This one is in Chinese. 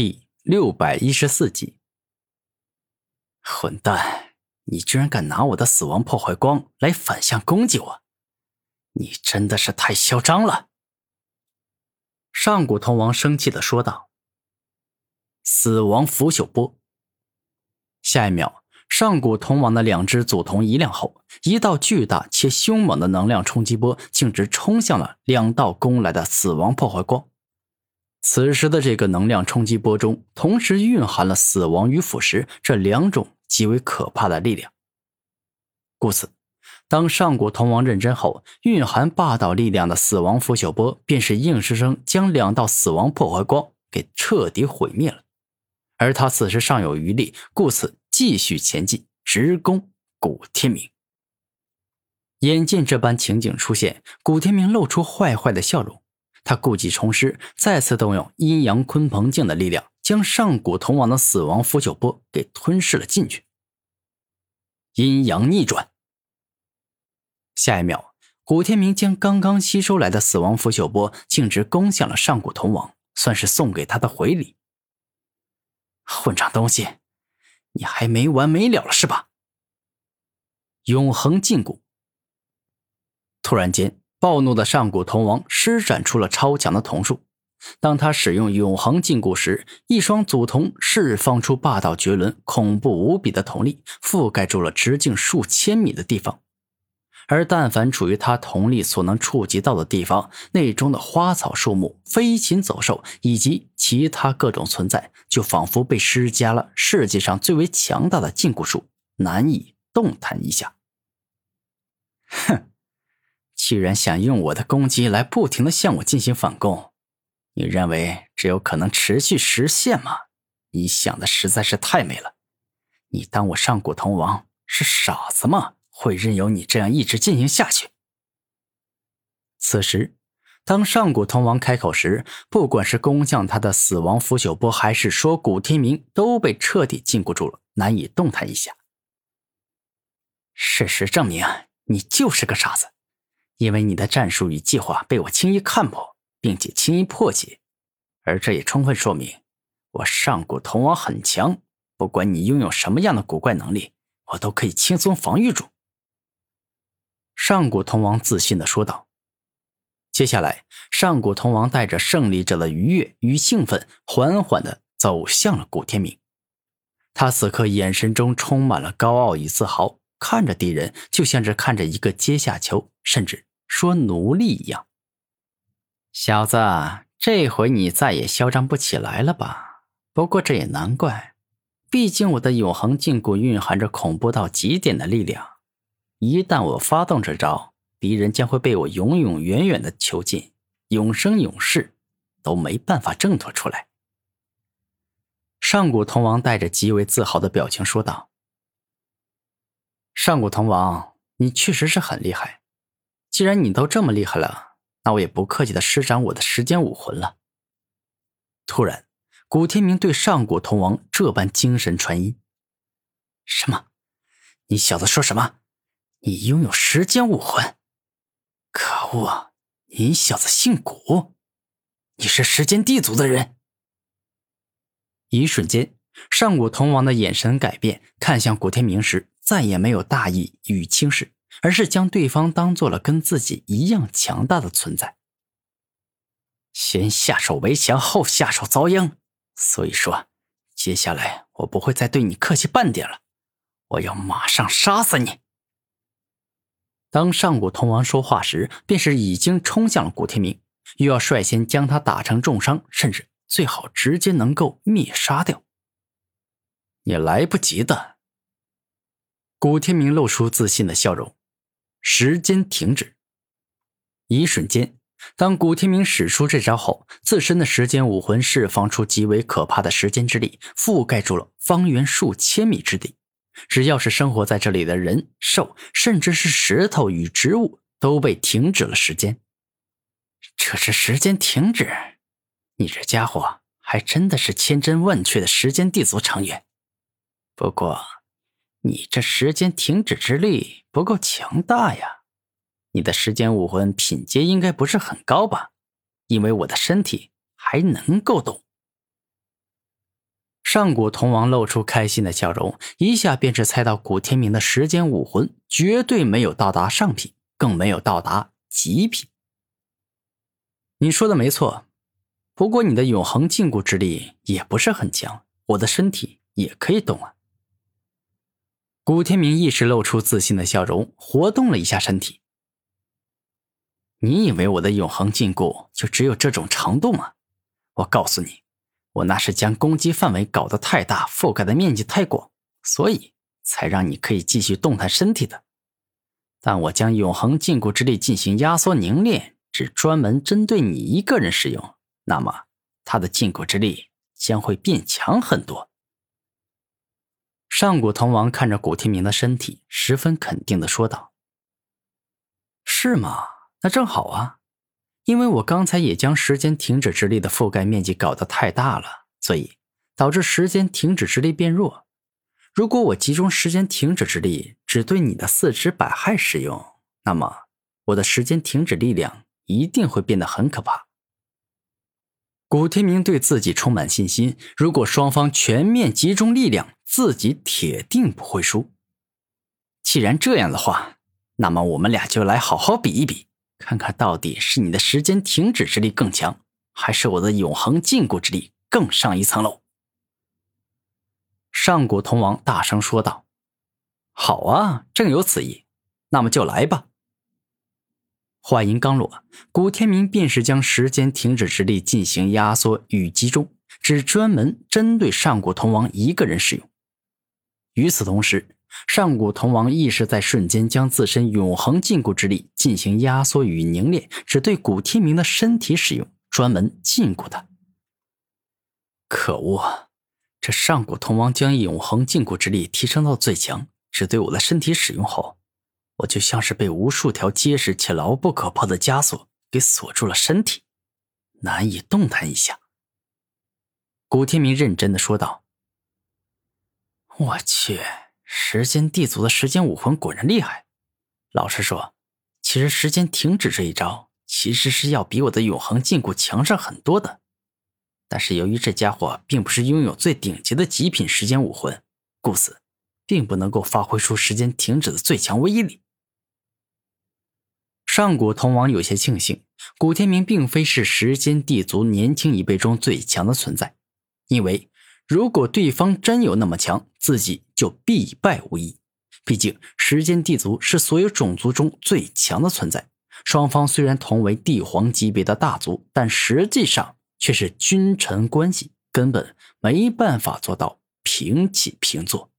第六百一十四集。混蛋！你居然敢拿我的死亡破坏光来反向攻击我！你真的是太嚣张了！上古铜王生气的说道。死亡腐朽波。下一秒，上古铜王的两只祖铜一亮后，一道巨大且凶猛的能量冲击波径直冲向了两道攻来的死亡破坏光。此时的这个能量冲击波中，同时蕴含了死亡与腐蚀这两种极为可怕的力量。故此，当上古铜王认真后，蕴含霸道力量的死亡腐朽波便是硬生生将两道死亡破坏光给彻底毁灭了。而他此时尚有余力，故此继续前进，直攻古天明。眼见这般情景出现，古天明露出坏坏的笑容。他故技重施，再次动用阴阳鲲鹏镜的力量，将上古铜王的死亡腐朽波给吞噬了进去。阴阳逆转。下一秒，古天明将刚刚吸收来的死亡腐朽波径直攻向了上古铜王，算是送给他的回礼。混账东西，你还没完没了了是吧？永恒禁锢。突然间。暴怒的上古铜王施展出了超强的瞳术，当他使用永恒禁锢时，一双祖瞳释放出霸道绝伦、恐怖无比的瞳力，覆盖住了直径数千米的地方。而但凡处于他瞳力所能触及到的地方，内中的花草树木、飞禽走兽以及其他各种存在，就仿佛被施加了世界上最为强大的禁锢术，难以动弹一下。哼！既然想用我的攻击来不停的向我进行反攻，你认为这有可能持续实现吗？你想的实在是太美了。你当我上古铜王是傻子吗？会任由你这样一直进行下去？此时，当上古铜王开口时，不管是攻向他的死亡腐朽波，还是说古天明，都被彻底禁锢住了，难以动弹一下。事实证明，你就是个傻子。因为你的战术与计划被我轻易看破，并且轻易破解，而这也充分说明我上古铜王很强。不管你拥有什么样的古怪能力，我都可以轻松防御住。上古铜王自信的说道。接下来，上古铜王带着胜利者的愉悦与兴奋，缓缓的走向了古天明。他此刻眼神中充满了高傲与自豪，看着敌人就像是看着一个阶下囚，甚至。说奴隶一样，小子，这回你再也嚣张不起来了吧？不过这也难怪，毕竟我的永恒禁锢蕴含着恐怖到极点的力量，一旦我发动这招，敌人将会被我永永远远的囚禁，永生永世都没办法挣脱出来。上古铜王带着极为自豪的表情说道：“上古铜王，你确实是很厉害。”既然你都这么厉害了，那我也不客气的施展我的时间武魂了。突然，古天明对上古铜王这般精神传音：“什么？你小子说什么？你拥有时间武魂？可恶！你小子姓古，你是时间地族的人。”一瞬间，上古铜王的眼神改变，看向古天明时，再也没有大意与轻视。而是将对方当做了跟自己一样强大的存在，先下手为强，后下手遭殃。所以说，接下来我不会再对你客气半点了，我要马上杀死你。当上古铜王说话时，便是已经冲向了古天明，又要率先将他打成重伤，甚至最好直接能够灭杀掉。你来不及的。古天明露出自信的笑容。时间停止。一瞬间，当古天明使出这招后，自身的时间武魂释放出极为可怕的时间之力，覆盖住了方圆数千米之地。只要是生活在这里的人、兽，甚至是石头与植物，都被停止了时间。这是时间停止？你这家伙还真的是千真万确的时间地族成员。不过。你这时间停止之力不够强大呀！你的时间武魂品阶应该不是很高吧？因为我的身体还能够动。上古铜王露出开心的笑容，一下便是猜到古天明的时间武魂绝对没有到达上品，更没有到达极品。你说的没错，不过你的永恒禁锢之力也不是很强，我的身体也可以动啊。古天明一时露出自信的笑容，活动了一下身体。你以为我的永恒禁锢就只有这种程度吗？我告诉你。我那是将攻击范围搞得太大，覆盖的面积太广，所以才让你可以继续动弹身体的。但我将永恒禁锢之力进行压缩凝练，只专门针对你一个人使用，那么他的禁锢之力将会变强很多。上古铜王看着古天明的身体，十分肯定的说道：“是吗？那正好啊。”因为我刚才也将时间停止之力的覆盖面积搞得太大了，所以导致时间停止之力变弱。如果我集中时间停止之力只对你的四肢百骸使用，那么我的时间停止力量一定会变得很可怕。古天明对自己充满信心，如果双方全面集中力量，自己铁定不会输。既然这样的话，那么我们俩就来好好比一比。看看到底是你的时间停止之力更强，还是我的永恒禁锢之力更上一层楼？上古铜王大声说道：“好啊，正有此意，那么就来吧。”话音刚落，古天明便是将时间停止之力进行压缩与集中，只专门针对上古铜王一个人使用。与此同时，上古铜王亦是在瞬间将自身永恒禁锢之力进行压缩与凝练，只对古天明的身体使用，专门禁锢他。可恶！啊这上古铜王将永恒禁锢之力提升到最强，只对我的身体使用后，我就像是被无数条结实且牢不可破的枷锁给锁住了身体，难以动弹一下。古天明认真的说道：“我去。”时间地族的时间武魂果然厉害。老实说，其实时间停止这一招其实是要比我的永恒禁锢强上很多的。但是由于这家伙并不是拥有最顶级的极品时间武魂，故此并不能够发挥出时间停止的最强威力。上古铜王有些庆幸，古天明并非是时间地族年轻一辈中最强的存在，因为。如果对方真有那么强，自己就必败无疑。毕竟时间地族是所有种族中最强的存在。双方虽然同为帝皇级别的大族，但实际上却是君臣关系，根本没办法做到平起平坐。